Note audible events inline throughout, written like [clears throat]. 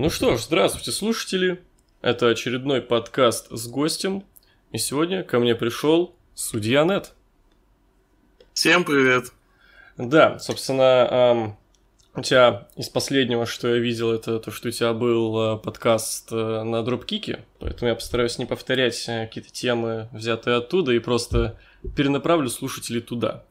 Ну что ж, здравствуйте, слушатели. Это очередной подкаст с гостем. И сегодня ко мне пришел судья Нет. Всем привет. Да, собственно, у тебя из последнего, что я видел, это то, что у тебя был э, подкаст э, на дропкике, поэтому я постараюсь не повторять э, какие-то темы, взятые оттуда, и просто перенаправлю слушателей туда.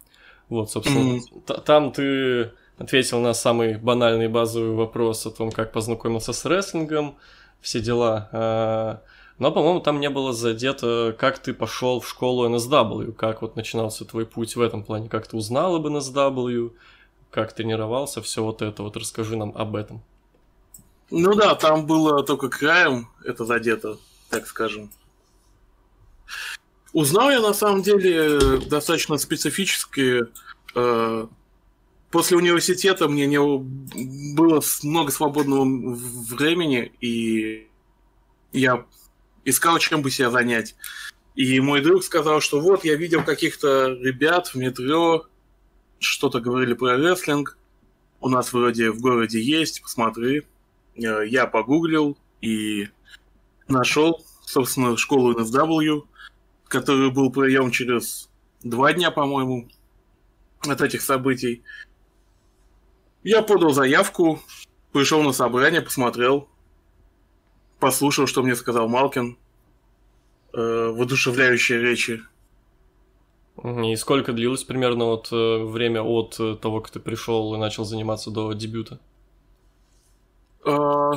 Вот, собственно, mm-hmm. там ты ответил на самый банальный базовый вопрос о том, как познакомился с рестлингом, все дела. А, но, по-моему, там не было задето, как ты пошел в школу NSW, как вот начинался твой путь в этом плане, как ты узнал об NSW, как тренировался, все вот это. Вот расскажи нам об этом. Ну да, там было только краем это задето, так скажем. Узнал я на самом деле достаточно специфически э, после университета мне не было много свободного времени, и я искал, чем бы себя занять. И мой друг сказал, что вот, я видел каких-то ребят в метро, что-то говорили про рестлинг, у нас вроде в городе есть, посмотри. Э, я погуглил и нашел, собственно, школу NSW, который был прием через два дня, по-моему, от этих событий. Я подал заявку, пришел на собрание, посмотрел, послушал, что мне сказал Малкин, э, воодушевляющие речи. И сколько длилось примерно вот э, время от э, того, как ты пришел и начал заниматься до дебюта? А,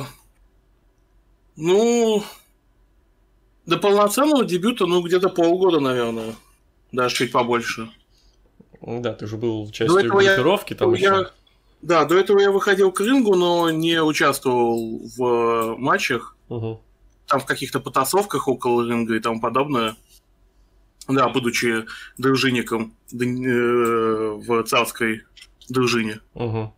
ну, до полноценного дебюта, ну, где-то полгода, наверное. Даже чуть побольше. Да, ты же был частью группировки я, там я, еще. Да, до этого я выходил к рингу, но не участвовал в э, матчах. Угу. Там в каких-то потасовках около ринга и тому подобное. Да, будучи дружинником э, в царской дружине. Угу.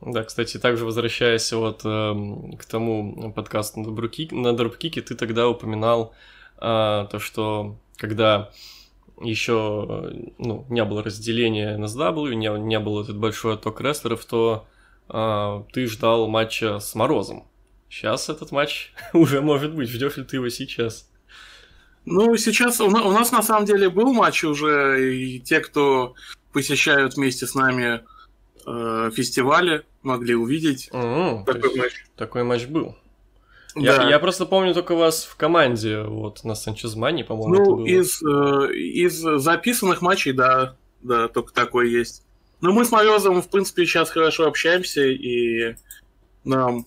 Да, кстати, также возвращаясь вот э, к тому подкасту на, дропкике, на дропкике, ты тогда упоминал э, то, что когда еще ну, не было разделения NSW, не, не был этот большой отток рестлеров, то э, ты ждал матча с Морозом. Сейчас этот матч [laughs] уже может быть. Ждешь ли ты его сейчас? Ну, сейчас у нас, у нас на самом деле был матч уже, и те, кто посещают вместе с нами э, фестивали, могли увидеть mm-hmm, такой матч. Такой матч был. Я, да. я просто помню только вас в команде, вот, на Санчезмане, по-моему. Ну, из, э, из записанных матчей, да, да, только такой есть. Но мы с Морозом, в принципе, сейчас хорошо общаемся, и нам...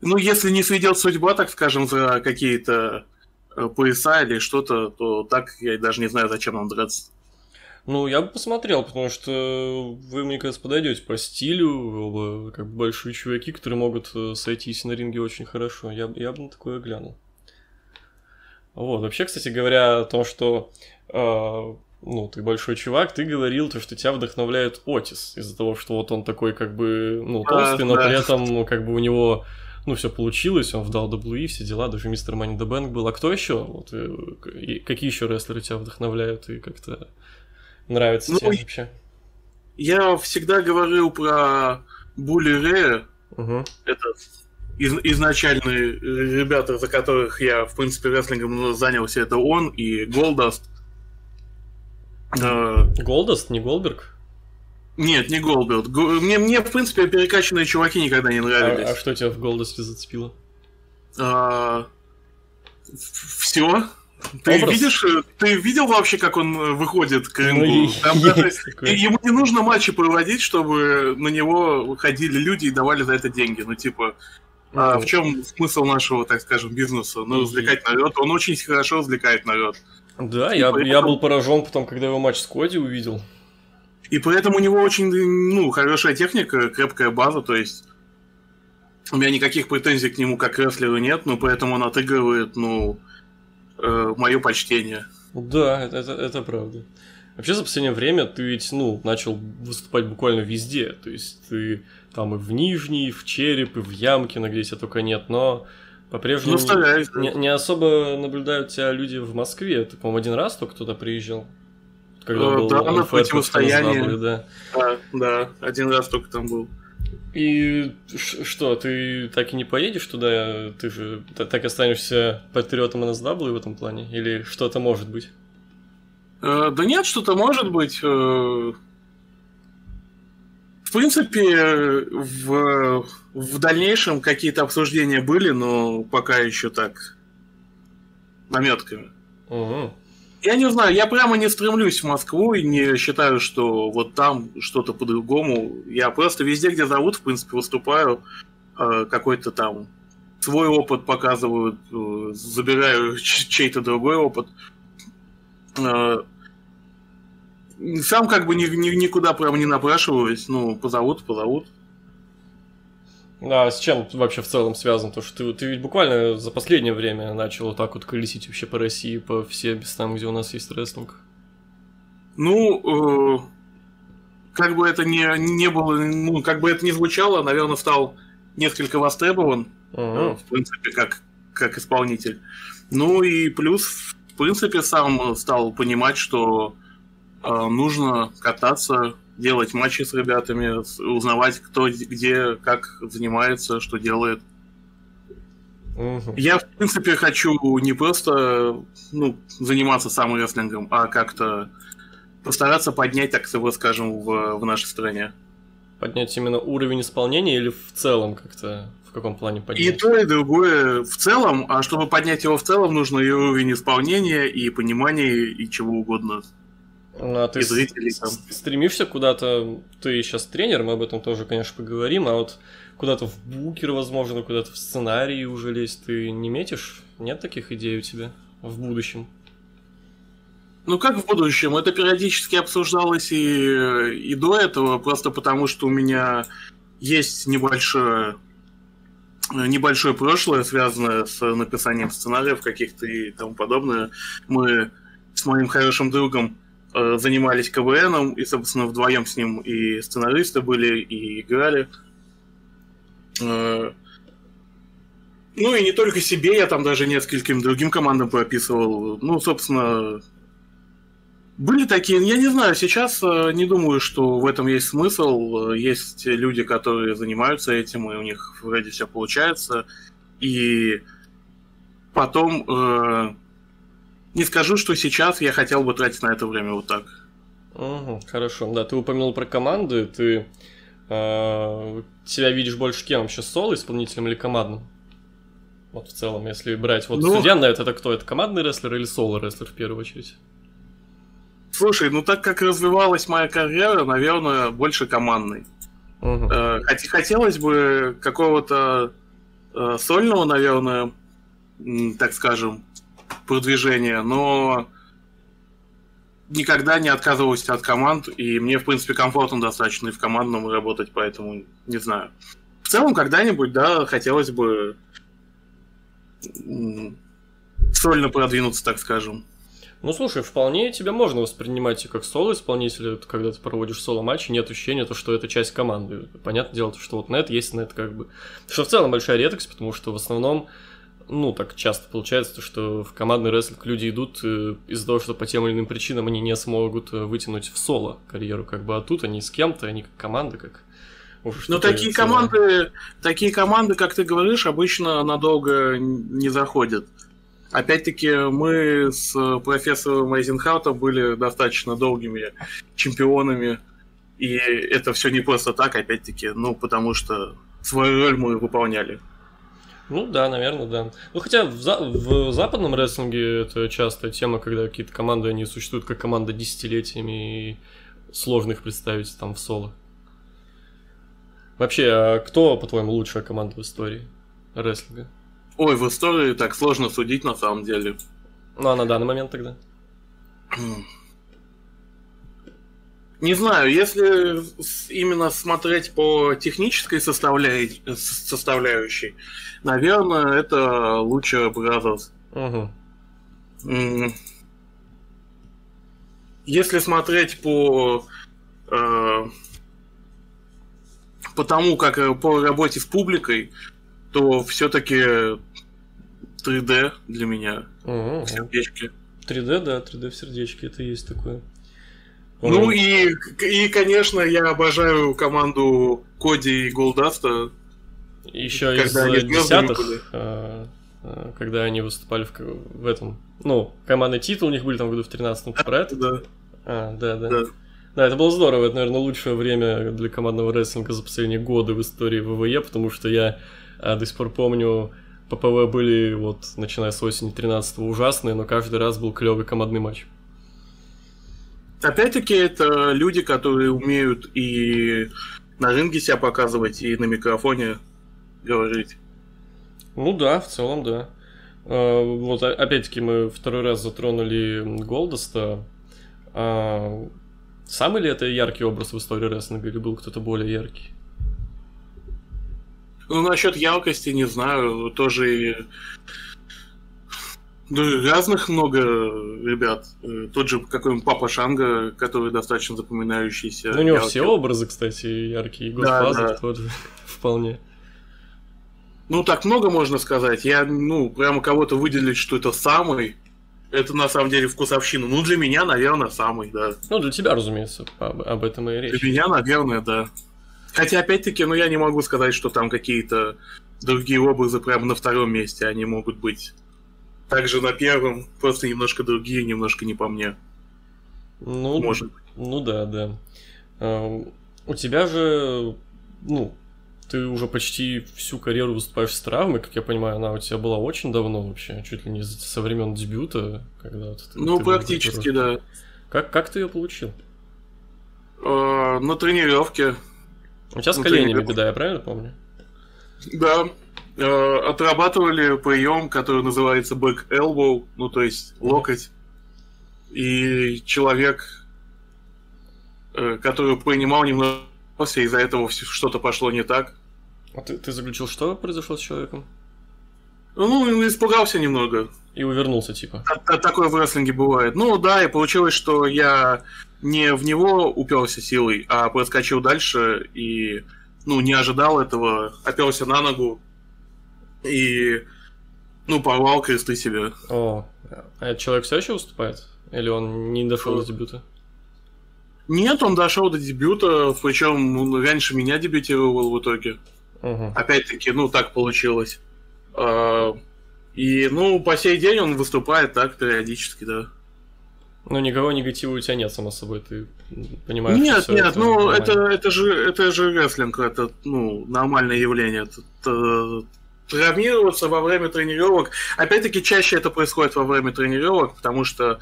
Ну, если не сведет судьба, так скажем, за какие-то э, пояса или что-то, то так я даже не знаю, зачем нам драться. Ну, я бы посмотрел, потому что вы, мне кажется, подойдете по стилю, оба как бы большие чуваки, которые могут э, сойтись на ринге очень хорошо. Я, я бы на такое глянул. Вот, вообще, кстати говоря, о том, что э, ну, ты большой чувак, ты говорил, то, что тебя вдохновляет Отис из-за того, что вот он такой как бы, ну, толстый, но при этом, ну, как бы у него ну, все получилось, он вдал WWE, все дела, даже мистер the Bank был. А кто еще? Вот, э, какие еще рестлеры тебя вдохновляют и как-то нравится ну, тебе вообще? Я всегда говорил про Були Рея. Угу. Это из, изначальные ребята, за которых я, в принципе, рестлингом занялся, это он и Голдаст. Э, Голдаст, не Голберг? Нет, не Голберг. Мне, мне, в принципе, перекачанные чуваки никогда не нравились. А, а что тебя в Голдасте зацепило? А, все. Ты Образ. видишь, э, ты видел вообще, как он э, выходит к рингу? Ну, даже, ему не нужно матчи проводить, чтобы на него выходили люди и давали за это деньги. Ну, типа, ну, а в чем смысл нашего, так скажем, бизнеса? Ну, развлекать народ. Он очень хорошо развлекает народ. Да, я, я был поражен потом, когда его матч с Коди увидел. И поэтому у него очень, ну, хорошая техника, крепкая база, то есть у меня никаких претензий к нему как рестлеру нет, но поэтому он отыгрывает, ну, э, мое почтение. Да, это, это, это правда. Вообще за последнее время ты ведь, ну, начал выступать буквально везде. То есть ты там и в Нижней, и в Череп, и в Ямке, на где тебя только нет, но по-прежнему ну, не, не особо наблюдают тебя люди в Москве. Ты, по-моему, один раз только туда приезжал? Когда э, был да, на противостоянии. Да. да, да, один раз только там был. И что, ты так и не поедешь туда? Ты же так останешься патриотом NSW в этом плане? Или что-то может быть? Э, да нет, что-то может быть. Э, в принципе, в, в дальнейшем какие-то обсуждения были, но пока еще так наметками. Угу. Я не знаю, я прямо не стремлюсь в Москву и не считаю, что вот там что-то по-другому. Я просто везде, где зовут, в принципе, выступаю, э, какой-то там свой опыт показываю, э, забираю [laughs] чей-то другой опыт. Э, сам как бы ни, ни, никуда прямо не напрашиваюсь, ну, позовут, позовут. А с чем вообще в целом связан? То, что ты, ты ведь буквально за последнее время начал вот так вот колесить вообще по России, по всем местам, где у нас есть рестлинг. Ну, э, как бы это не, не было, ну, как бы это не звучало, наверное, стал несколько востребован, uh-huh. в принципе, как, как исполнитель. Ну и плюс, в принципе, сам стал понимать, что э, нужно кататься делать матчи с ребятами, узнавать, кто где, как занимается, что делает. Угу. Я, в принципе, хочу не просто ну, заниматься рестлингом, а как-то постараться поднять, так его скажем, в, в нашей стране. Поднять именно уровень исполнения или в целом как-то в каком плане поднять? И то, и другое в целом, а чтобы поднять его в целом, нужно и уровень исполнения, и понимания, и чего угодно. Ну, а ты зрителей, там. стремишься куда-то, ты сейчас тренер, мы об этом тоже, конечно, поговорим, а вот куда-то в букер, возможно, куда-то в сценарии уже лезть, ты не метишь? Нет таких идей у тебя в будущем? Ну как в будущем? Это периодически обсуждалось и, и до этого, просто потому что у меня есть небольшое небольшое прошлое, связанное с написанием сценариев каких-то и тому подобное. Мы с моим хорошим другом Э, занимались КВНом, и, собственно, вдвоем с ним и сценаристы были, и играли. Э, ну и не только себе, я там даже нескольким другим командам прописывал. Ну, собственно, были такие, я не знаю, сейчас э, не думаю, что в этом есть смысл. Есть люди, которые занимаются этим, и у них вроде все получается. И потом не скажу, что сейчас я хотел бы тратить на это время вот так. Угу, хорошо. Да, ты упомянул про команды. Ты э, себя видишь больше кем вообще, соло исполнителем или командным? Вот в целом, если брать. Вот ну, судья на это, это кто? Это командный рестлер или соло рестлер в первую очередь? Слушай, ну так как развивалась моя карьера, наверное, больше командный. Угу. Э, хотелось бы какого-то э, сольного, наверное, так скажем, продвижения, но никогда не отказывался от команд, и мне, в принципе, комфортно достаточно и в командном работать, поэтому не знаю. В целом, когда-нибудь, да, хотелось бы сольно продвинуться, так скажем. Ну, слушай, вполне тебя можно воспринимать и как соло-исполнителя, когда ты проводишь соло-матчи, нет ощущения, то, что это часть команды. Понятное дело, что вот нет есть нет как бы. Что в целом большая редкость, потому что в основном ну, так часто получается, что в командный рестлинг люди идут э, из-за того, что по тем или иным причинам они не смогут э, вытянуть в соло карьеру, как бы, а тут они с кем-то, они как команда, как... Ну, такие команды, такие команды, как ты говоришь, обычно надолго не заходят. Опять-таки, мы с профессором Эйзенхаутом были достаточно долгими чемпионами, и это все не просто так, опять-таки, ну, потому что свою роль мы выполняли. Ну да, наверное, да. Ну хотя в, за в западном рестлинге это частая тема, когда какие-то команды, они существуют как команда десятилетиями, и сложно их представить там в соло. Вообще, а кто, по-твоему, лучшая команда в истории рестлинга? Ой, в истории так сложно судить на самом деле. Ну а на данный момент тогда? [clears throat] Не знаю, если именно смотреть по технической составляющей, наверное, это лучше Brothers. Угу. Если смотреть по э, по тому, как э, по работе с публикой, то все-таки 3D для меня угу. в сердечке. 3D, да, 3D в сердечке, это есть такое. Ну и, и, конечно, я обожаю команду Коди и Голдаста. Еще из десятых, э, э, когда они выступали в, в этом, ну, командный титул у них были там в году в 13-м, про это? Да. А, да, да. да. Да, это было здорово. Это, наверное, лучшее время для командного рестлинга за последние годы в истории ВВЕ, потому что я а, до сих пор помню, ППВ были вот, начиная с осени 13 ужасные, но каждый раз был клевый командный матч. Опять-таки, это люди, которые умеют и на ринге себя показывать, и на микрофоне говорить. Ну да, в целом, да. А, вот опять-таки мы второй раз затронули Голдоста. А, Самый ли это яркий образ в истории рестлинга или был кто-то более яркий? Ну, насчет яркости не знаю. Тоже ну, разных много ребят. Э, тот же какой-нибудь Папа Шанга, который достаточно запоминающийся. Ну, у него яркий. все образы, кстати, яркие. Господазов да, да. тоже [laughs] вполне. Ну, так много можно сказать. Я, ну, прямо кого-то выделить, что это самый это на самом деле вкусовщина. Ну, для меня, наверное, самый, да. Ну, для тебя, разумеется, об, об этом и речь. Для меня, наверное, да. Хотя, опять-таки, ну, я не могу сказать, что там какие-то другие образы прямо на втором месте, они могут быть также на первом, просто немножко другие, немножко не по мне. Ну, Может. Ну да, да. Uh, у тебя же, ну, ты уже почти всю карьеру выступаешь с травмой, как я понимаю, она у тебя была очень давно вообще, чуть ли не со времен дебюта, когда ты, Ну, ты практически, да. Как, как ты ее получил? Uh, на тренировке. У тебя с на коленями тренировке. беда, я правильно помню? Да. Uh, отрабатывали прием, который называется back elbow, ну то есть локоть. И человек, э, который принимал немного после из-за этого что-то пошло не так. А ты, ты заключил, что произошло с человеком? Ну, испугался немного. И увернулся, типа. А, такое в рестлинге бывает. Ну да, и получилось, что я не в него уперся силой, а проскочил дальше и ну, не ожидал этого, оперся на ногу и ну, порвал кресты себе. О, а человек все еще выступает? Или он не дошел до дебюта? Нет, он дошел до дебюта, причем он раньше меня дебютировал в итоге. Угу. Опять-таки, ну, так получилось. А, и, ну, по сей день он выступает так периодически, да. Ну, никого негатива у тебя нет, само собой, ты понимаешь. Нет, нет, это ну, это, это, же, это же рестлинг, это, ну, нормальное явление. Это, это, травмироваться во время тренировок. Опять-таки, чаще это происходит во время тренировок, потому что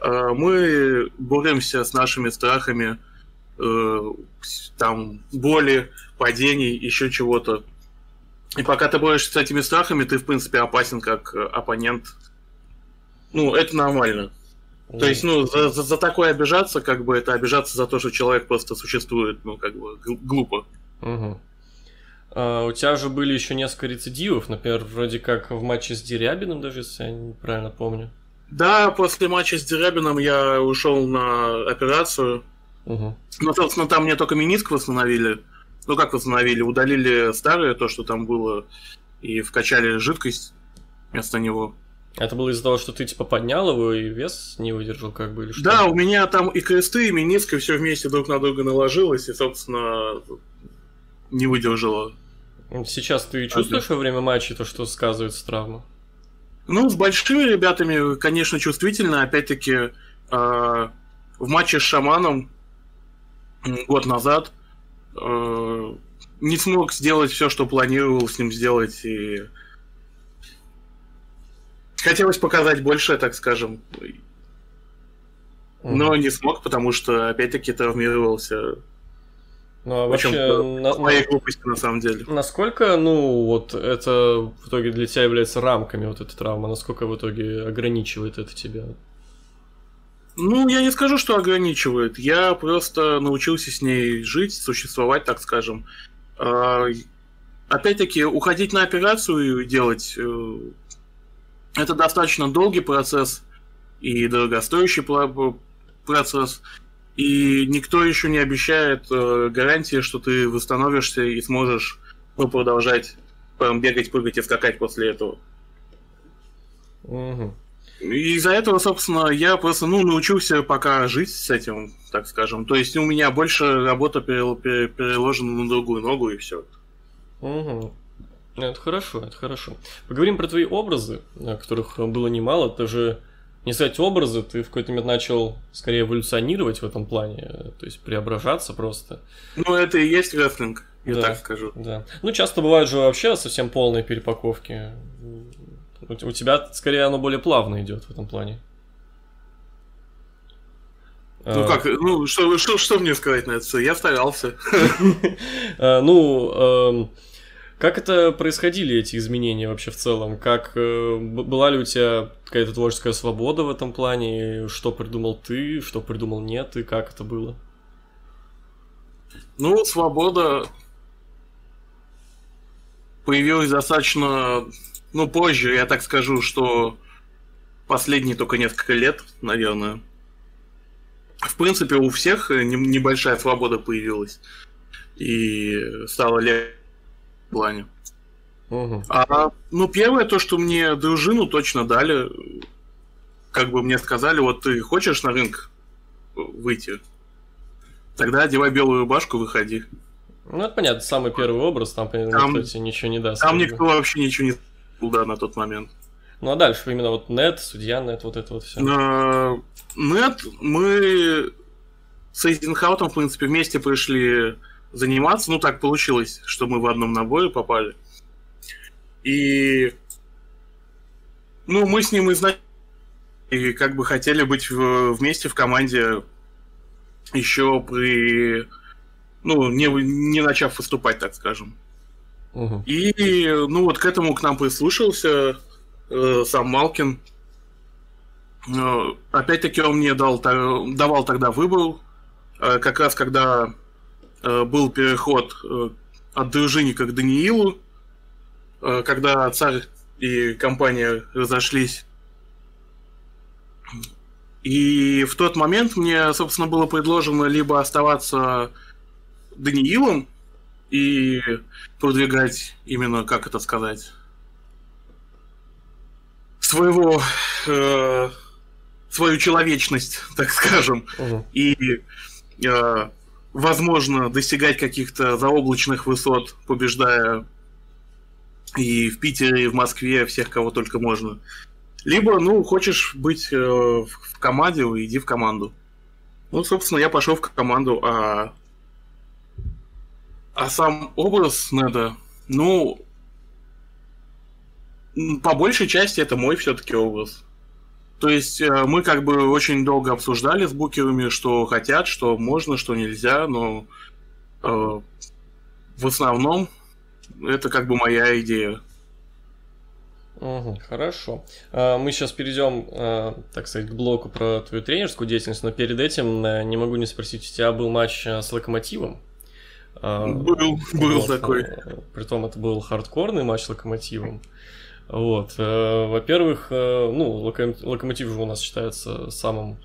э, мы боремся с нашими страхами, э, там, боли, падений, еще чего-то. И пока ты борешься с этими страхами, ты, в принципе, опасен как оппонент. Ну, это нормально. Mm. То есть, ну, за, за, за такое обижаться, как бы, это обижаться за то, что человек просто существует, ну, как бы, глупо. Угу. А, у тебя же были еще несколько рецидивов, например, вроде как в матче с Дерябиным, даже если я правильно помню. Да, после матча с Дерябиным я ушел на операцию. Угу. Ну, собственно, там мне только миниск восстановили. Ну, как восстановили? Удалили старое, то, что там было, и вкачали жидкость вместо него. Это было из-за того, что ты типа поднял его и вес не выдержал, как бы, или что? Да, у меня там и кресты, и миниск, и все вместе друг на друга наложилось, и, собственно, не выдержало. Сейчас ты чувствуешь во время матча то, что сказывается травма? Ну, с большими ребятами, конечно, чувствительно. Опять-таки, э, в матче с шаманом год назад э, не смог сделать все, что планировал с ним сделать, и хотелось показать больше, так скажем, но не смог, потому что опять-таки травмировался. Ну, а вообще, на, в моей глупости, на самом деле. Насколько, ну, вот это в итоге для тебя является рамками, вот эта травма, насколько в итоге ограничивает это тебя? Ну, я не скажу, что ограничивает. Я просто научился с ней жить, существовать, так скажем. А, опять-таки, уходить на операцию и делать э, это достаточно долгий процесс и дорогостоящий процесс. И никто еще не обещает э, гарантии, что ты восстановишься и сможешь ну, продолжать бегать, прыгать и скакать после этого. Угу. из-за этого, собственно, я просто, ну, научился пока жить с этим, так скажем. То есть у меня больше работа переложена на другую ногу и все. Угу. Это хорошо, это хорошо. Поговорим про твои образы, которых было немало. Ты же, не сказать образы, ты в какой-то момент начал скорее эволюционировать в этом плане, то есть преображаться просто. Ну, это и есть рестлинг, я да, так скажу. Да. Ну, часто бывают же вообще совсем полные перепаковки. У тебя скорее оно более плавно идет в этом плане. Ну а. как, ну что, что, что мне сказать на это? Я старался. [laughs] А, ну, эм, как это происходили эти изменения вообще в целом? Как э, была ли у тебя какая-то творческая свобода в этом плане? Что придумал ты, что придумал нет, и как это было? Ну, свобода появилась достаточно ну, позже, я так скажу, что последние только несколько лет, наверное. В принципе, у всех небольшая свобода появилась. И стало легче плане. Угу. А, ну, первое, то, что мне дружину точно дали, как бы мне сказали, вот ты хочешь на рынок выйти, тогда одевай белую рубашку, выходи. Ну, это понятно, самый первый образ, там, там никто тебе ничего не даст. Там никто вообще ничего не да, на тот момент. Ну а дальше именно вот нет, судья нет, вот это вот все. Нет, мы с Эйзенхаутом, в принципе, вместе пришли заниматься. Ну, так получилось, что мы в одном наборе попали. И... Ну, мы с ним изначально и как бы хотели быть в, вместе в команде еще при... Ну, не, не начав выступать, так скажем. Угу. И, ну, вот к этому к нам прислушался э, сам Малкин. Э, опять-таки он мне дал, давал тогда выбор, э, как раз когда был переход э, от дружинника к Даниилу, э, когда царь и компания разошлись. И в тот момент мне, собственно, было предложено либо оставаться Даниилом, и продвигать именно, как это сказать, своего э, свою человечность, [laughs] так скажем, угу. и э, возможно достигать каких-то заоблачных высот, побеждая и в Питере, и в Москве всех, кого только можно. Либо, ну, хочешь быть э, в команде, иди в команду. Ну, собственно, я пошел в команду, а а сам образ Неда, ну, по большей части это мой все-таки образ. То есть э, мы как бы очень долго обсуждали с букерами, что хотят, что можно, что нельзя, но э, в основном это как бы моя идея. Угу, хорошо. А, мы сейчас перейдем, э, так сказать, к блоку про твою тренерскую деятельность, но перед этим э, не могу не спросить, у тебя был матч с Локомотивом? А, был, был вот, такой. Притом это был хардкорный матч с Локомотивом. Вот. Э, во-первых, э, ну, Локомотив же у нас считается самым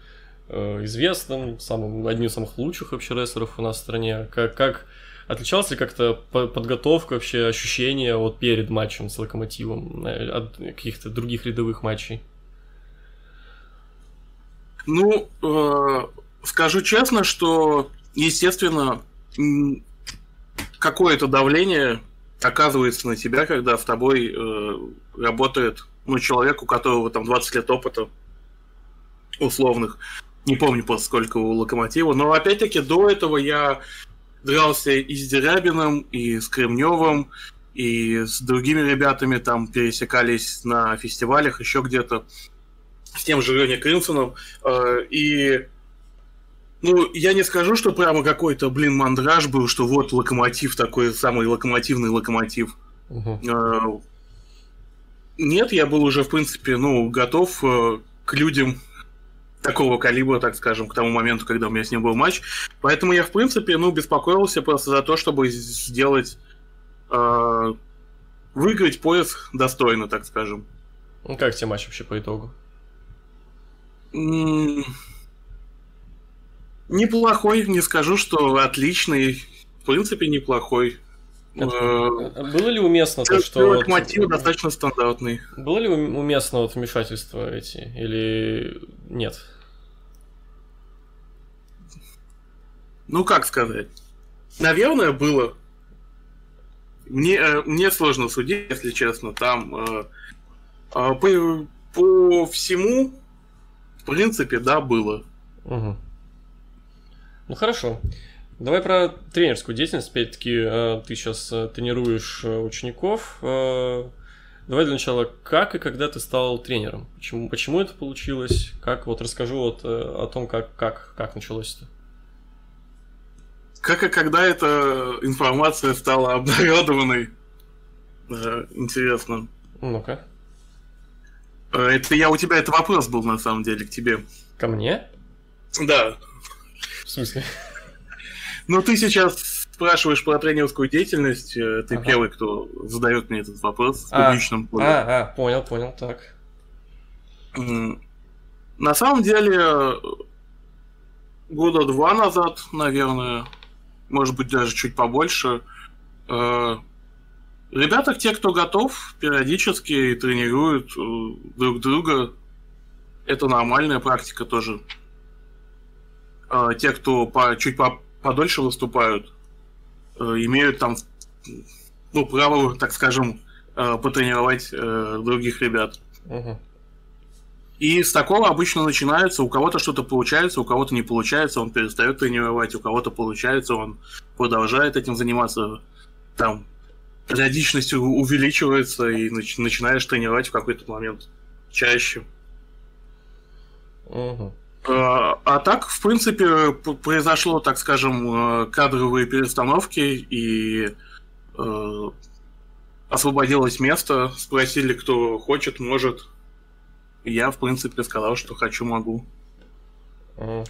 э, известным, самым, одним из самых лучших вообще рестлеров у нас в стране. Как, как отличалась ли как-то подготовка, вообще ощущения вот перед матчем с Локомотивом от каких-то других рядовых матчей? Ну, э, скажу честно, что, естественно, какое-то давление оказывается на тебя, когда с тобой э, работает ну, человек, у которого там 20 лет опыта условных. Не помню просто сколько у Локомотива. Но опять-таки до этого я дрался и с Дерябиным, и с Кремневым, и с другими ребятами там пересекались на фестивалях, еще где-то. С тем же Леней Кринсоном. Э, и ну, я не скажу, что прямо какой-то, блин, мандраж был, что вот локомотив такой, самый локомотивный локомотив. Угу. Нет, я был уже, в принципе, ну, готов э, к людям такого калибра, так скажем, к тому моменту, когда у меня с ним был матч. Поэтому я, в принципе, ну, беспокоился просто за то, чтобы сделать... Э, выиграть пояс достойно, так скажем. Ну, как тебе матч вообще по итогу? Неплохой, не скажу, что отличный. В принципе, неплохой. Это, э, было ли уместно то, что... Локомотив вот, достаточно стандартный. Было ли уместно вот вмешательство эти, или нет? Ну, как сказать? Наверное, было. Мне, э, мне сложно судить, если честно. Там э, по, по всему, в принципе, да, было. Угу. Ну хорошо. Давай про тренерскую деятельность. Опять-таки, э, ты сейчас э, тренируешь э, учеников. Давай для начала, как и когда ты стал тренером? Почему, почему это получилось? Как вот расскажу вот о том, как, как, как началось это. Как и когда эта информация стала обнародованной? Интересно. Ну-ка. Это я у тебя это вопрос был на самом деле к тебе. Ко мне? Да. В смысле? Ну, ты сейчас спрашиваешь про тренерскую деятельность. Э, ты ага. первый, кто задает мне этот вопрос в а, публичном поле. А, а, понял, понял, так. На самом деле, года два назад, наверное, может быть, даже чуть побольше, э, ребята, те, кто готов, периодически тренируют э, друг друга. Это нормальная практика тоже. Те, кто по, чуть по, подольше выступают, э, имеют там ну, право, так скажем, э, потренировать э, других ребят. Угу. И с такого обычно начинается, у кого-то что-то получается, у кого-то не получается, он перестает тренировать, у кого-то получается, он продолжает этим заниматься, там периодичность увеличивается, и начинаешь тренировать в какой-то момент чаще. Угу. А, а так, в принципе, произошло, так скажем, э, кадровые перестановки, и э, освободилось место, спросили, кто хочет, может. я, в принципе, сказал, что хочу, могу.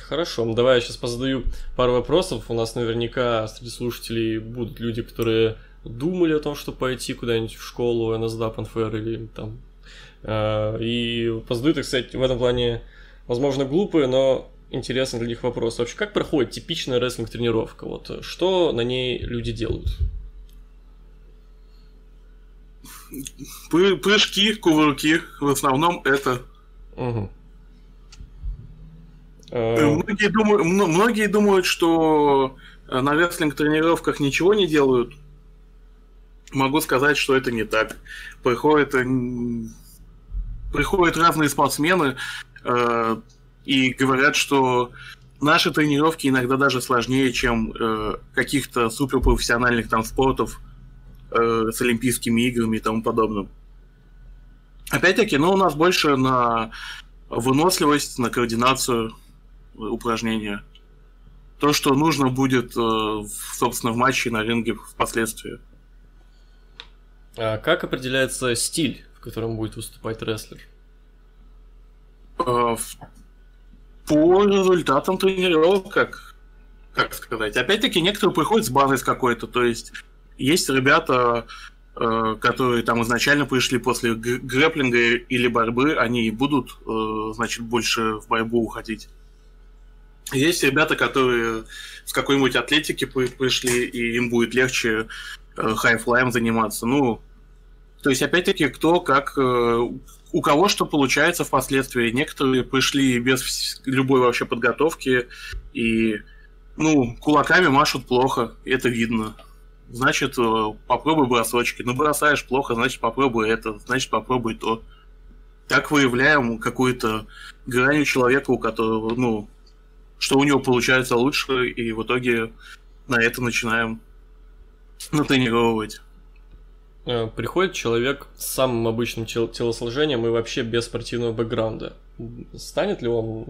Хорошо, ну, давай я сейчас позадаю пару вопросов. У нас наверняка среди слушателей будут люди, которые думали о том, что пойти куда-нибудь в школу, НСДАП, НФР или там. Э, и позадаю, так сказать, в этом плане возможно, глупые, но интересный для них вопрос. Вообще, как проходит типичная рестлинг-тренировка? Вот что на ней люди делают? Прыжки, кувырки, в основном это. Угу. Многие, думают, многие думают, что на рестлинг-тренировках ничего не делают. Могу сказать, что это не так. Приходят, приходят разные спортсмены, Э, и говорят, что наши тренировки иногда даже сложнее, чем э, каких-то суперпрофессиональных там спортов э, с Олимпийскими играми и тому подобным. Опять-таки, ну, у нас больше на выносливость, на координацию упражнения. То, что нужно будет, собственно, в матче на ринге впоследствии. А как определяется стиль, в котором будет выступать рестлер? Э, по результатам тренировок, как, как сказать. Опять-таки, некоторые приходят с базой с какой-то, то есть есть ребята, э, которые там изначально пришли после грэплинга или борьбы, они будут, э, значит, больше в борьбу уходить. Есть ребята, которые с какой-нибудь атлетики пришли, и им будет легче хайфлаем заниматься. Ну, то есть, опять-таки, кто как у кого что получается впоследствии. Некоторые пришли без любой вообще подготовки и, ну, кулаками машут плохо, это видно. Значит, э, попробуй бросочки. Ну, бросаешь плохо, значит, попробуй это, значит, попробуй то. Так выявляем какую-то грань у человека, у которого, ну, что у него получается лучше, и в итоге на это начинаем натренировывать. Э, приходит человек с самым обычным тел телосложением и вообще без спортивного бэкграунда. Станет ли он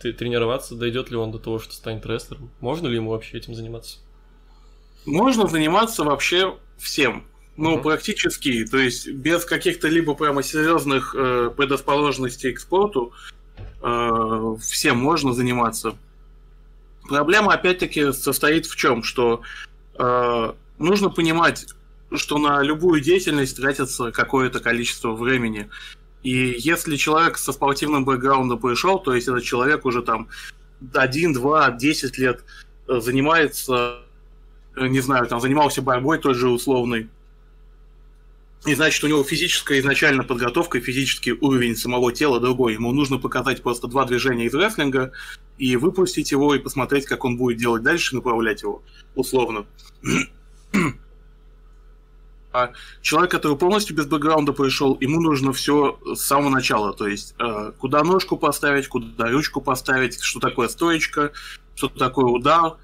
тренироваться, дойдет ли он до того, что станет рестлером? Можно ли ему вообще этим заниматься? Можно заниматься вообще всем. Ну, uh-huh. практически, то есть без каких-то либо прямо серьезных э, предрасположенностей к спорту э, всем можно заниматься. Проблема, опять-таки, состоит в чем? Что э, нужно понимать, что на любую деятельность тратится какое-то количество времени. И если человек со спортивным бэкграундом пришел, то есть этот человек уже там 1, 2, 10 лет э, занимается э, не знаю, там занимался борьбой тот же условный, и значит, у него физическая изначально подготовка, физический уровень самого тела другой. Ему нужно показать просто два движения из рестлинга и выпустить его, и посмотреть, как он будет делать дальше, направлять его, условно. [clears throat] А человек, который полностью без бэкграунда пришел, ему нужно все с самого начала. То есть, э, куда ножку поставить, куда ручку поставить, что такое стоечка, что такое удар,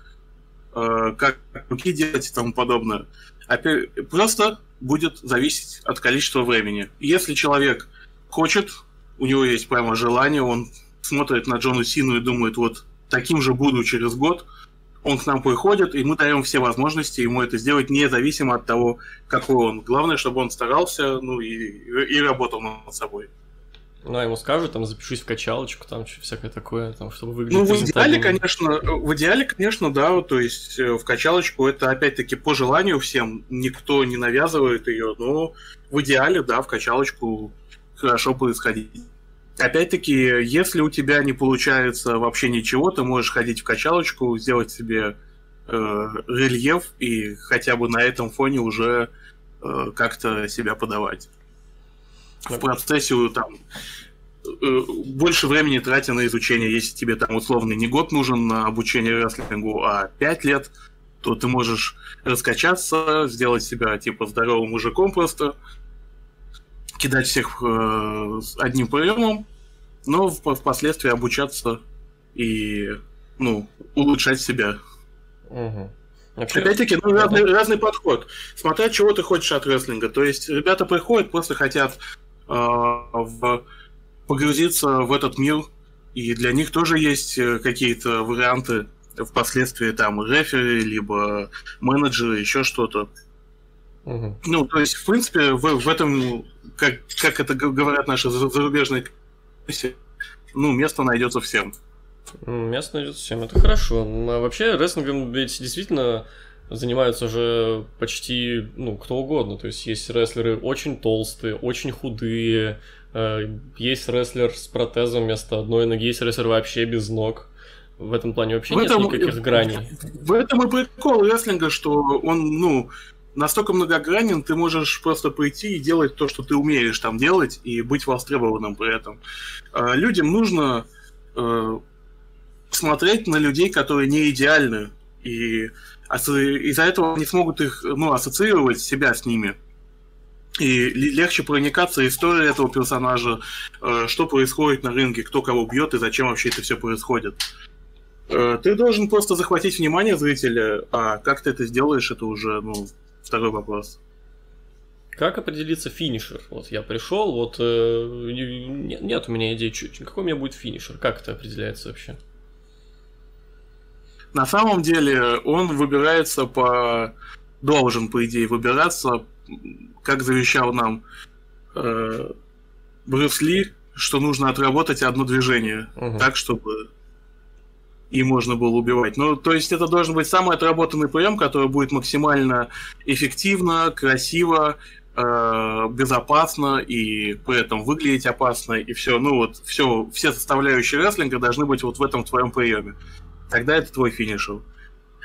э, как руки делать и тому подобное. Опять, просто будет зависеть от количества времени. Если человек хочет, у него есть прямо желание, он смотрит на Джона Сину и думает, вот таким же буду через год – он к нам приходит, и мы даем все возможности ему это сделать, независимо от того, какой он. Главное, чтобы он старался, ну и, и работал над собой. Ну, а ему скажут, там, запишись в качалочку, там, всякое такое, там, чтобы выглядеть... Ну, в идеале, конечно, в идеале, конечно, да, то есть э, в качалочку это, опять-таки, по желанию всем, никто не навязывает ее, но в идеале, да, в качалочку хорошо происходить. Опять-таки, если у тебя не получается вообще ничего, ты можешь ходить в качалочку, сделать себе э, рельеф и хотя бы на этом фоне уже э, как-то себя подавать. В процессе там э, больше времени тратя на изучение. Если тебе там условно не год нужен на обучение рестлингу, а пять лет, то ты можешь раскачаться, сделать себя типа здоровым мужиком просто, кидать всех э, одним приемом, но впоследствии обучаться и ну, улучшать себя. Угу. Вообще... Опять-таки, ну, разный, разный подход. Смотря чего ты хочешь от рестлинга. То есть ребята приходят, просто хотят э, в, погрузиться в этот мир, и для них тоже есть э, какие-то варианты впоследствии там рефери, либо менеджеры, еще что-то. Угу. Ну, то есть, в принципе, в, в этом, как, как это говорят наши зарубежные ну, место найдется всем. Место найдется всем, это хорошо. А вообще, рестлингом ведь действительно занимаются же почти, ну, кто угодно. То есть есть рестлеры очень толстые, очень худые, э, есть рестлер с протезом вместо одной ноги, есть рестлер вообще без ног. В этом плане вообще в нет этом, никаких граней. В этом и прикол рестлинга, что он, ну, настолько многогранен, ты можешь просто пойти и делать то, что ты умеешь там делать, и быть востребованным при этом. А, людям нужно э, смотреть на людей, которые не идеальны, и из-за этого они смогут их ну, ассоциировать себя с ними. И легче проникаться историей этого персонажа, э, что происходит на рынке, кто кого бьет и зачем вообще это все происходит. Э, ты должен просто захватить внимание зрителя, а как ты это сделаешь, это уже ну, второй вопрос. Как определиться финишер? Вот я пришел, вот э, нет, нет у меня идеи, какой у меня будет финишер, как это определяется вообще? На самом деле он выбирается по... должен, по идее, выбираться, как завещал нам э, Брюс Ли, что нужно отработать одно движение, угу. так, чтобы и можно было убивать. Ну, то есть это должен быть самый отработанный прием, который будет максимально эффективно, красиво, э, безопасно и при этом выглядеть опасно и все. Ну вот все, все составляющие рестлинга должны быть вот в этом твоем приеме. Тогда это твой финишер.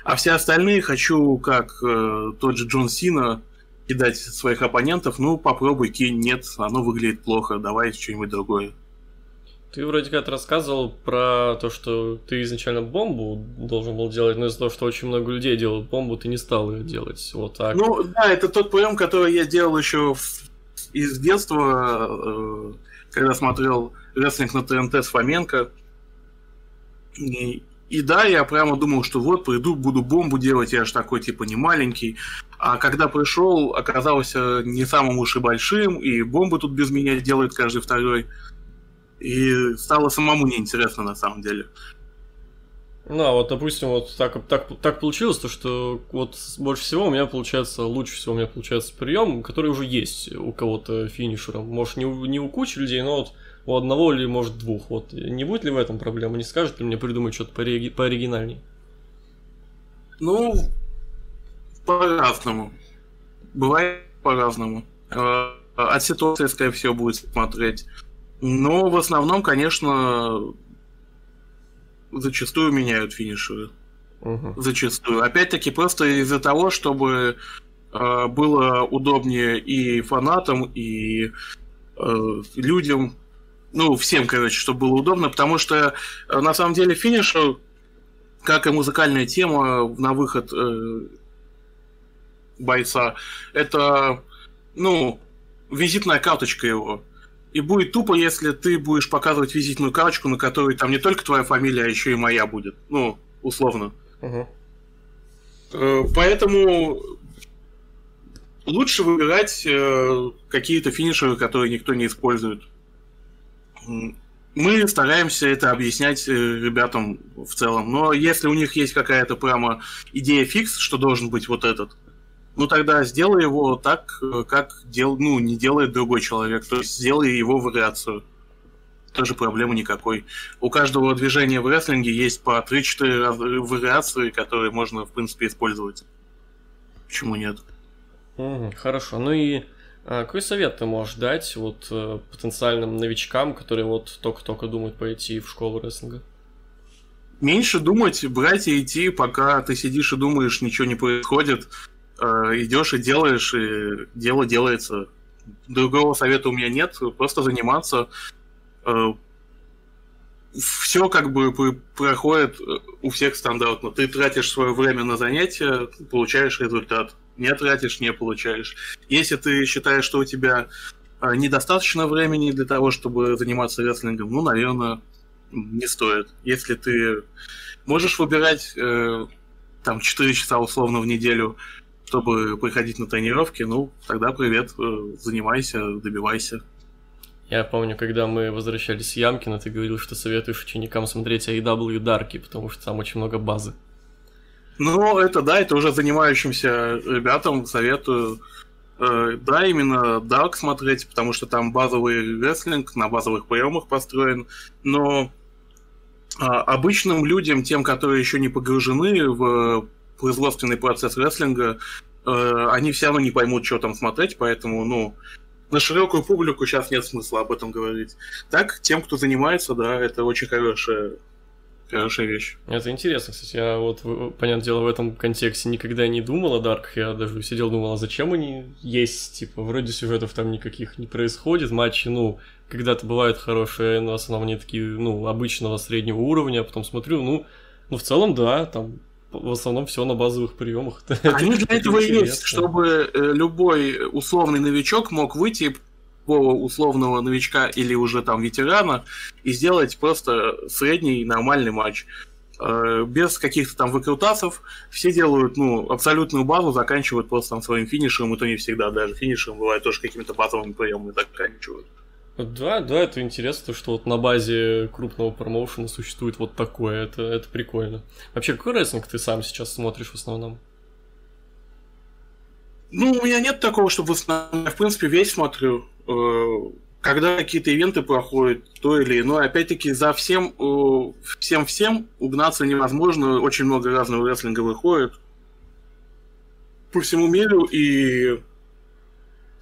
А все остальные хочу, как э, тот же Джон Сина, кидать своих оппонентов. Ну, попробуй, кинь, нет, оно выглядит плохо, давай что-нибудь другое. Ты вроде как рассказывал про то, что ты изначально бомбу должен был делать, но из-за того, что очень много людей делают бомбу, ты не стал ее делать. Вот так. Ну да, это тот прием, который я делал еще в... из детства, э, когда смотрел рестлинг на ТНТ с Фоменко. И, и да, я прямо думал, что вот, приду, буду бомбу делать, я же такой, типа, не маленький. А когда пришел, оказался не самым уж и большим, и бомбы тут без меня делает каждый второй. И стало самому неинтересно на самом деле. Ну, а вот, допустим, вот так, так, так получилось, то, что вот больше всего у меня получается, лучше всего у меня получается прием, который уже есть у кого-то финишером. Может, не у, не у кучи людей, но вот у одного или, может, двух. Вот не будет ли в этом проблема? Не скажет ли мне придумать что-то пореги- пооригинальней? Ну, по-разному. Бывает по-разному. Э, от ситуации, скорее всего, будет смотреть. Но в основном, конечно, зачастую меняют финишеры. угу. зачастую. Опять-таки просто из-за того, чтобы э, было удобнее и фанатам, и э, людям, ну, всем, короче, чтобы было удобно, потому что э, на самом деле финиш, как и музыкальная тема на выход э, бойца, это, ну, визитная карточка его. И будет тупо, если ты будешь показывать визитную карточку, на которой там не только твоя фамилия, а еще и моя будет. Ну, условно. Угу. Поэтому лучше выбирать э, какие-то финишеры, которые никто не использует. Мы стараемся это объяснять э, ребятам в целом. Но если у них есть какая-то прямо идея фикс, что должен быть вот этот, ну тогда сделай его так, э, как дел, ну, не делает другой человек. То есть сделай его вариацию. Тоже проблемы никакой. У каждого движения в рестлинге есть по 3-4 вариации, которые можно, в принципе, использовать. Почему нет? Хорошо. Ну и а, какой совет ты можешь дать вот э, потенциальным новичкам, которые вот только-только думают пойти в школу рестлинга? Меньше думать, брать и идти, пока ты сидишь и думаешь, ничего не происходит. Э, идешь и делаешь, и дело делается. Другого совета у меня нет, просто заниматься. Э, Все как бы проходит у всех стандартно. Ты тратишь свое время на занятия, получаешь результат. Не тратишь, не получаешь. Если ты считаешь, что у тебя э, недостаточно времени для того, чтобы заниматься рестлингом, ну, наверное, не стоит. Если ты можешь выбирать э, там 4 часа условно в неделю чтобы приходить на тренировки, ну, тогда привет, э, занимайся, добивайся. Я помню, когда мы возвращались с Ямкина, ты говорил, что советуешь ученикам смотреть AEW Дарки, потому что там очень много базы. Ну, это да, это уже занимающимся ребятам советую. Э, да, именно Dark смотреть, потому что там базовый рестлинг на базовых приемах построен, но а, обычным людям, тем, которые еще не погружены в производственный процесс рестлинга, э, они все равно не поймут, что там смотреть, поэтому, ну, на широкую публику сейчас нет смысла об этом говорить. Так, тем, кто занимается, да, это очень хорошая, хорошая вещь. Это интересно, кстати. Я вот, понятное дело, в этом контексте никогда не думал о Дарках. Я даже сидел, думал, а зачем они есть? Типа, вроде сюжетов там никаких не происходит. Матчи, ну, когда-то бывают хорошие, но в основном они такие, ну, обычного среднего уровня. А потом смотрю, ну, ну, в целом, да, там в основном все на базовых приемах. [laughs] Они для этого и есть, чтобы э, любой условный новичок мог выйти условного новичка или уже там ветерана и сделать просто средний нормальный матч. Э, без каких-то там выкрутасов. Все делают, ну, абсолютную базу, заканчивают просто там своим финишем, и то не всегда даже финишем, бывает тоже какими-то базовыми приемами заканчивают. Да, да, это интересно, что вот на базе крупного промоушена существует вот такое, это, это прикольно. Вообще, какой рестлинг ты сам сейчас смотришь в основном? Ну, у меня нет такого, чтобы в основном, я, в принципе, весь смотрю. Э, когда какие-то ивенты проходят, то или иное, опять-таки, за всем, э, всем-всем угнаться невозможно, очень много разного рестлинга выходит по всему миру, и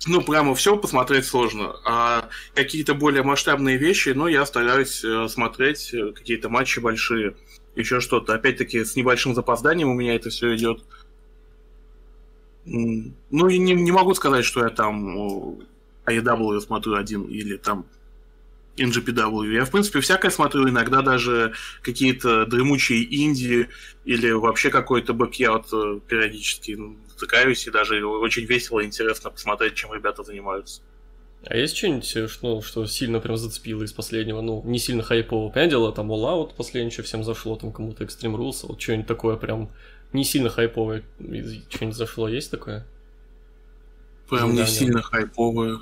ну, прямо все посмотреть сложно. А какие-то более масштабные вещи, ну, я стараюсь э, смотреть э, какие-то матчи большие, еще что-то. Опять-таки, с небольшим запозданием у меня это все идет. Ну, и не, не могу сказать, что я там AEW смотрю один или там NJPW. Я, в принципе, всякое смотрю, иногда даже какие-то дремучие инди или вообще какой-то backyard э, периодически затыкаюсь, и даже очень весело и интересно посмотреть, чем ребята занимаются. А есть что-нибудь, э, что, сильно прям зацепило из последнего, ну, не сильно хайпового? Понятное дело, там All Out последнее, что всем зашло, там кому-то Extreme Rules, вот что-нибудь такое прям не сильно хайповое, что-нибудь зашло, есть такое? Прям не сильно хайповое.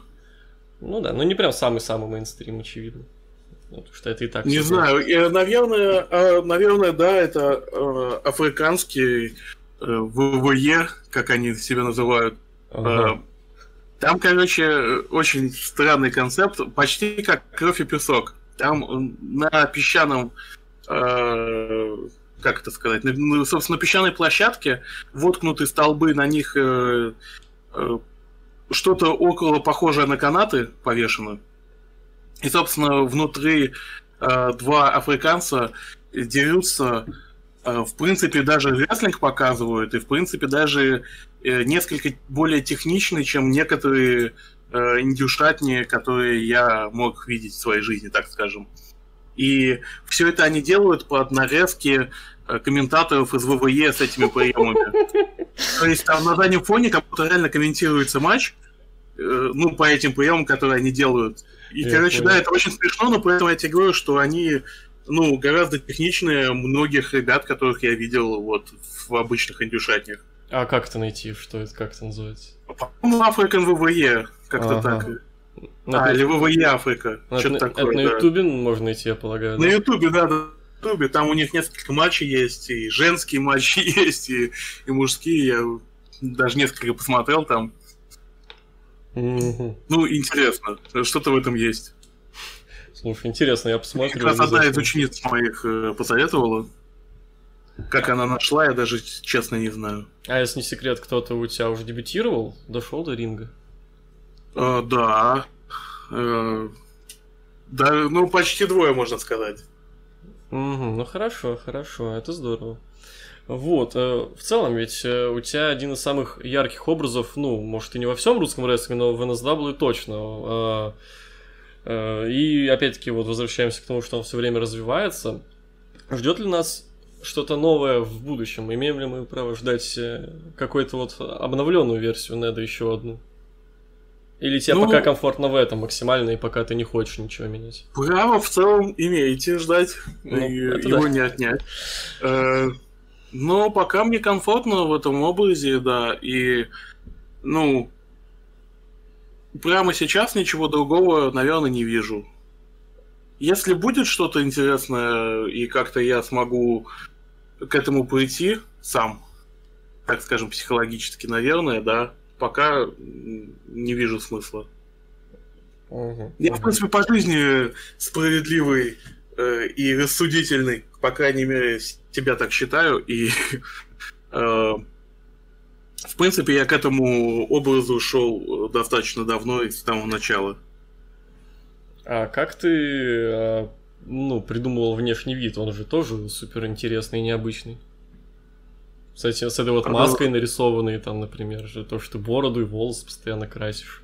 Ну да, ну не прям самый-самый мейнстрим, очевидно. Потому что это и так. Не знаю, наверное, а, наверное, да, это э, африканский ВВЕ, как они себя называют. Ага. Э, там, короче, очень странный концепт, почти как кровь и песок. Там на песчаном, как это сказать, ну, собственно, на песчаной площадке воткнуты столбы, на них что-то около похожее на канаты повешено. И, собственно, внутри э, два африканца дерутся э, в принципе, даже рестлинг показывают, и, в принципе, даже э, несколько более техничный, чем некоторые индюшатни, которые я мог видеть в своей жизни, так скажем. И все это они делают под нарезки комментаторов из ВВЕ с этими приемами. То есть там на заднем фоне как будто реально комментируется матч, ну, по этим приемам, которые они делают. И, короче, да, это очень смешно, но поэтому я тебе говорю, что они ну, гораздо техничнее многих ребят, которых я видел вот в обычных индюшатнях. А как это найти? Что это, как это называется? По-моему, African VVE, как-то ага. так. На а, или VVE Африка. Что-то такое, Это на Ютубе да. можно найти, я полагаю. На Ютубе, да, на Ютубе. Там у них несколько матчей есть, и женские [laughs] матчи [laughs] есть, и, и мужские. Я даже несколько посмотрел там. Mm-hmm. Ну, интересно. Что-то в этом есть. Слушай, интересно, я посмотрю. Как раз одна из учениц моих э, посоветовала. Как она нашла, я даже честно не знаю. А если не секрет, кто-то у тебя уже дебютировал? Дошел до ринга? Э, да. Э, да, ну почти двое, можно сказать. Угу, ну хорошо, хорошо, это здорово. Вот, в целом ведь у тебя один из самых ярких образов, ну, может и не во всем русском рестлинге, но в NSW точно. Э, и опять-таки вот возвращаемся к тому, что он все время развивается. Ждет ли нас что-то новое в будущем? Имеем ли мы право ждать какую-то вот обновленную версию Неда еще одну? Или тебе ну, пока комфортно в этом максимально, и пока ты не хочешь ничего менять? Право в целом имеете ждать, ну, и его да. не отнять. Но пока мне комфортно в этом образе, да, и, ну, прямо сейчас ничего другого, наверное, не вижу. Если будет что-то интересное, и как-то я смогу к этому прийти сам, так скажем, психологически, наверное, да, пока не вижу смысла. Угу, я, в принципе, по жизни справедливый э, и рассудительный, по крайней мере, тебя так считаю, и [laughs] э, в принципе я к этому образу шел достаточно давно, с самого начала. А как ты э, ну, придумывал внешний вид? Он же тоже супер интересный и необычный. Этим, с этой вот маской нарисованной, там, например, же то, что ты бороду и волосы постоянно красишь.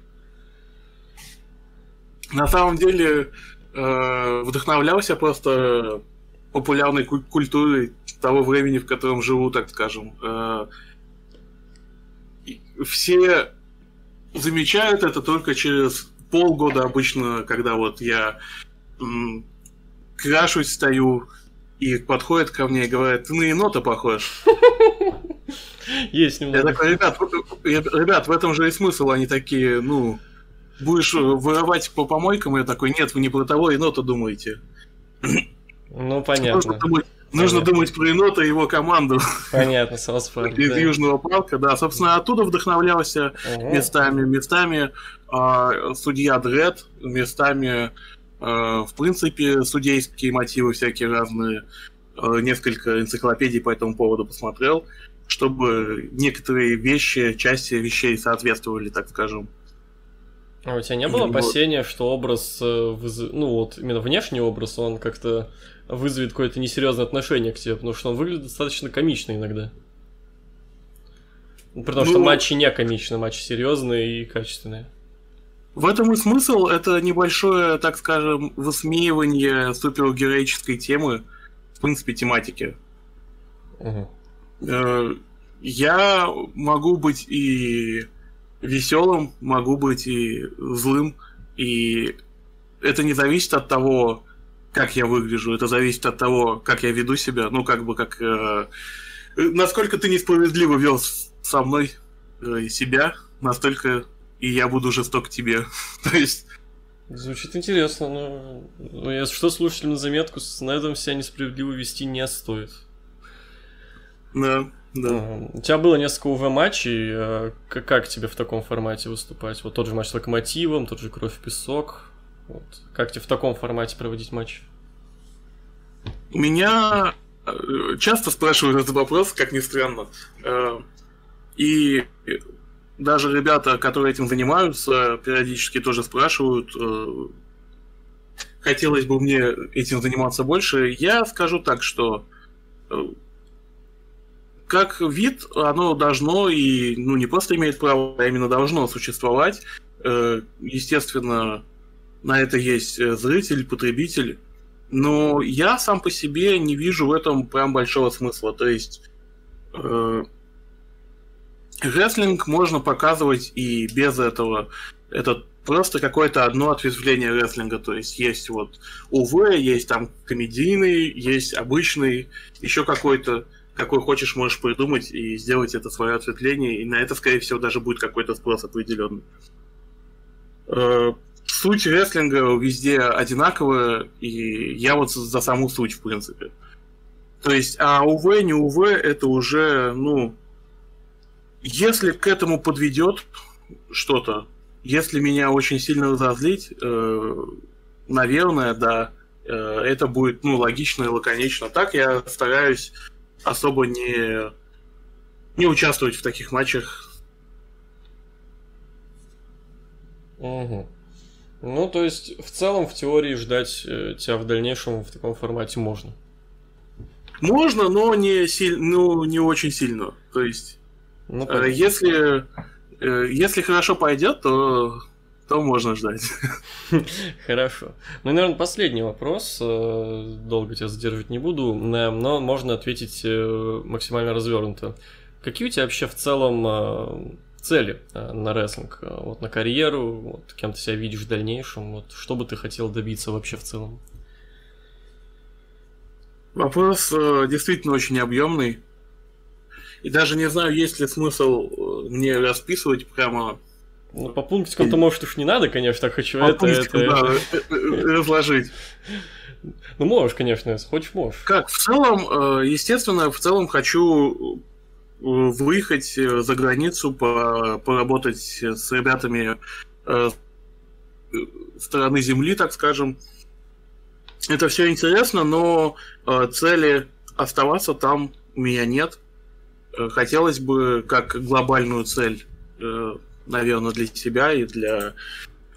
На самом деле, э, вдохновлялся просто популярной культурой того времени, в котором живу, так скажем. Э, все замечают это только через полгода обычно, когда вот я крашусь, стою, и подходит ко мне и говорит, ты на енота похож. Есть немного. Я такой, ребят, ребят, в этом же и смысл. Они такие, ну, будешь воровать по помойкам? Я такой, нет, вы не про того енота думаете. Ну, понятно. Нужно думать, про енота и его команду. Понятно, Саусфорд. Из да. Южного парка, да. Собственно, оттуда вдохновлялся угу. местами. Местами э, судья Дред, местами, э, в принципе, судейские мотивы всякие разные. Э, несколько энциклопедий по этому поводу посмотрел, чтобы некоторые вещи, части вещей соответствовали, так скажем. А у тебя не было опасения, что образ, э, ну вот именно внешний образ, он как-то вызовет какое-то несерьезное отношение к тебе, потому что он выглядит достаточно комично иногда. Потому ну, что матчи не комичные, матчи серьезные и качественные. В этом и смысл, это небольшое, так скажем, высмеивание супергероической темы, в принципе, тематики. Угу. Я могу быть и веселым, могу быть и злым, и это не зависит от того, как я выгляжу, это зависит от того, как я веду себя, ну, как бы, как... Э, насколько ты несправедливо вел со мной э, себя, настолько и я буду жесток к тебе. [laughs] То есть... Звучит интересно, но ну, если что, слушателям на заметку, с Недом себя несправедливо вести не стоит. Да. Да. У тебя было несколько УВ-матчей. Э, как, тебе в таком формате выступать? Вот тот же матч с Локомотивом, тот же Кровь в песок. Вот. Как тебе в таком формате проводить матч? Меня э, часто спрашивают этот вопрос, как ни странно. Э, и даже ребята, которые этим занимаются, периодически тоже спрашивают, хотелось бы мне этим заниматься больше. Я скажу так, что как вид, оно должно и, ну, не просто имеет право, а именно должно существовать. Э, естественно, на это есть э, зритель, потребитель. Но я сам по себе не вижу в этом прям большого смысла. То есть э, рестлинг можно показывать и без этого. Это просто какое-то одно ответвление рестлинга. То есть есть вот УВ, есть там комедийный, есть обычный, еще какой-то какой хочешь, можешь придумать и сделать это свое ответвление, и на это, скорее всего, даже будет какой-то спрос определенный. Суть рестлинга везде одинаковая, и я вот за саму суть, в принципе. То есть, а УВ, не УВ, это уже, ну, если к этому подведет что-то, если меня очень сильно разозлить, э, наверное, да, э, это будет, ну, логично и лаконично. Так я стараюсь особо не, не участвовать в таких матчах. Угу. Ну, то есть, в целом, в теории ждать э, тебя в дальнейшем в таком формате можно. Можно, но не, силь... ну, не очень сильно. То есть, ну, э, если, э, если хорошо пойдет, то то можно ждать. [laughs] Хорошо. Ну, наверное, последний вопрос. Э, долго тебя задерживать не буду, но можно ответить э, максимально развернуто. Какие у тебя вообще в целом э, цели на рестлинг? Вот на карьеру, вот кем ты себя видишь в дальнейшем? Вот что бы ты хотел добиться вообще в целом? Вопрос действительно очень объемный. И даже не знаю, есть ли смысл мне расписывать прямо ну, по пунктикам-то, может, уж не надо, конечно, так хочу по это, это, да, это... разложить. Ну, можешь, конечно, если хочешь, можешь. Как, в целом, э, естественно, в целом хочу э, выехать э, за границу, поработать с ребятами стороны Земли, так скажем. Это все интересно, но цели оставаться там у меня нет. Хотелось бы как глобальную цель наверное, для себя и для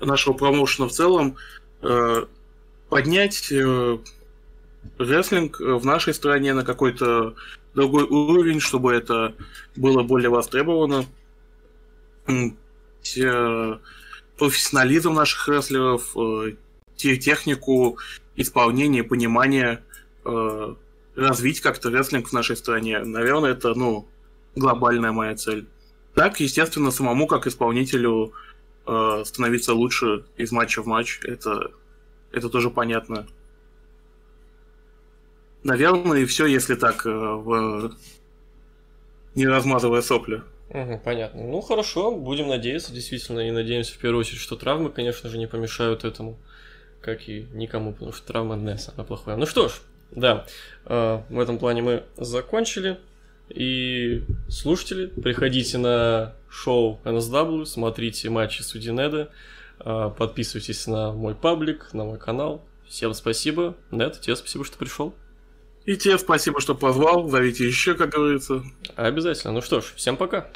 нашего промоушена в целом, э, поднять э, рестлинг в нашей стране на какой-то другой уровень, чтобы это было более востребовано. Профессионализм наших рестлеров, э, технику исполнения, понимания, развить как-то рестлинг в нашей стране. Наверное, это, ну, глобальная моя цель. Так, естественно, самому как исполнителю э, становиться лучше из матча в матч, это, это тоже понятно. Наверное, и все, если так, э, в... не размазывая сопли. Угу, понятно. Ну хорошо, будем надеяться, действительно, и надеемся в первую очередь, что травмы, конечно же, не помешают этому, как и никому, потому что травма одна самая плохая. Ну что ж, да, э, в этом плане мы закончили. И слушатели, приходите на шоу NSW, смотрите матчи Судьи Неда, а, подписывайтесь на мой паблик, на мой канал. Всем спасибо. Нед, тебе спасибо, что пришел. И тебе спасибо, что позвал. Зовите еще, как говорится. Обязательно. Ну что ж, всем пока.